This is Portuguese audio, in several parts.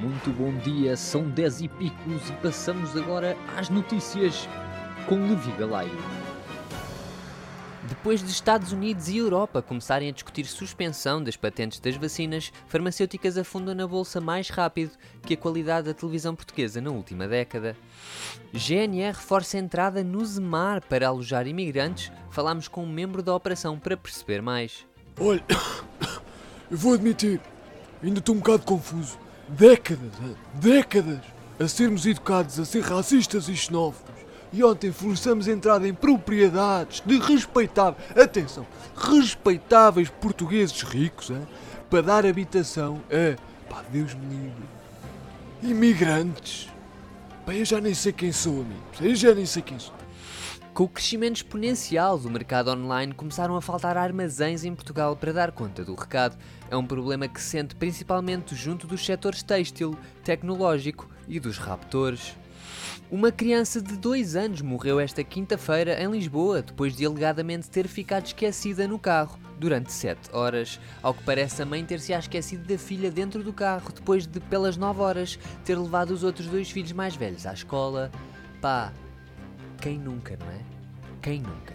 Muito bom dia, são 10 e picos e passamos agora às notícias com Levi Galaio. Depois de Estados Unidos e Europa começarem a discutir suspensão das patentes das vacinas, farmacêuticas afundam na bolsa mais rápido que a qualidade da televisão portuguesa na última década. GNR força entrada no Zemar para alojar imigrantes. Falámos com um membro da operação para perceber mais. Olha, eu vou admitir, ainda estou um bocado confuso. Décadas, hã? décadas, a sermos educados a ser racistas e xenófobos. E ontem forçamos a entrada em propriedades de respeitáveis, atenção, respeitáveis portugueses ricos, hã? para dar habitação a, pá, Deus me livre, imigrantes. Pá, eu já nem sei quem sou, amigos, eu já nem sei quem sou. Com o crescimento exponencial do mercado online, começaram a faltar armazéns em Portugal para dar conta do recado. É um problema que se sente principalmente junto dos setores têxtil, tecnológico e dos raptores. Uma criança de 2 anos morreu esta quinta-feira em Lisboa depois de alegadamente ter ficado esquecida no carro durante 7 horas. Ao que parece, a mãe ter-se esquecido da filha dentro do carro depois de, pelas 9 horas, ter levado os outros dois filhos mais velhos à escola. Pá, quem nunca, não é? Quem nunca?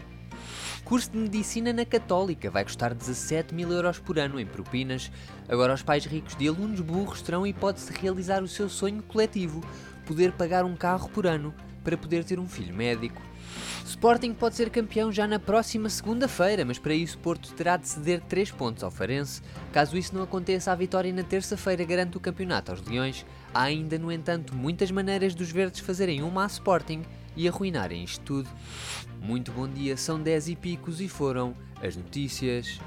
Curso de Medicina na Católica vai custar 17 mil euros por ano em propinas. Agora os pais ricos de alunos burros terão hipótese de realizar o seu sonho coletivo, poder pagar um carro por ano para poder ter um filho médico. Sporting pode ser campeão já na próxima segunda-feira, mas para isso Porto terá de ceder 3 pontos ao Farense. Caso isso não aconteça, a vitória na terça-feira garante o campeonato aos Leões. Há ainda, no entanto, muitas maneiras dos verdes fazerem uma a Sporting e arruinarem isto tudo. Muito bom dia, são 10 e picos e foram as notícias.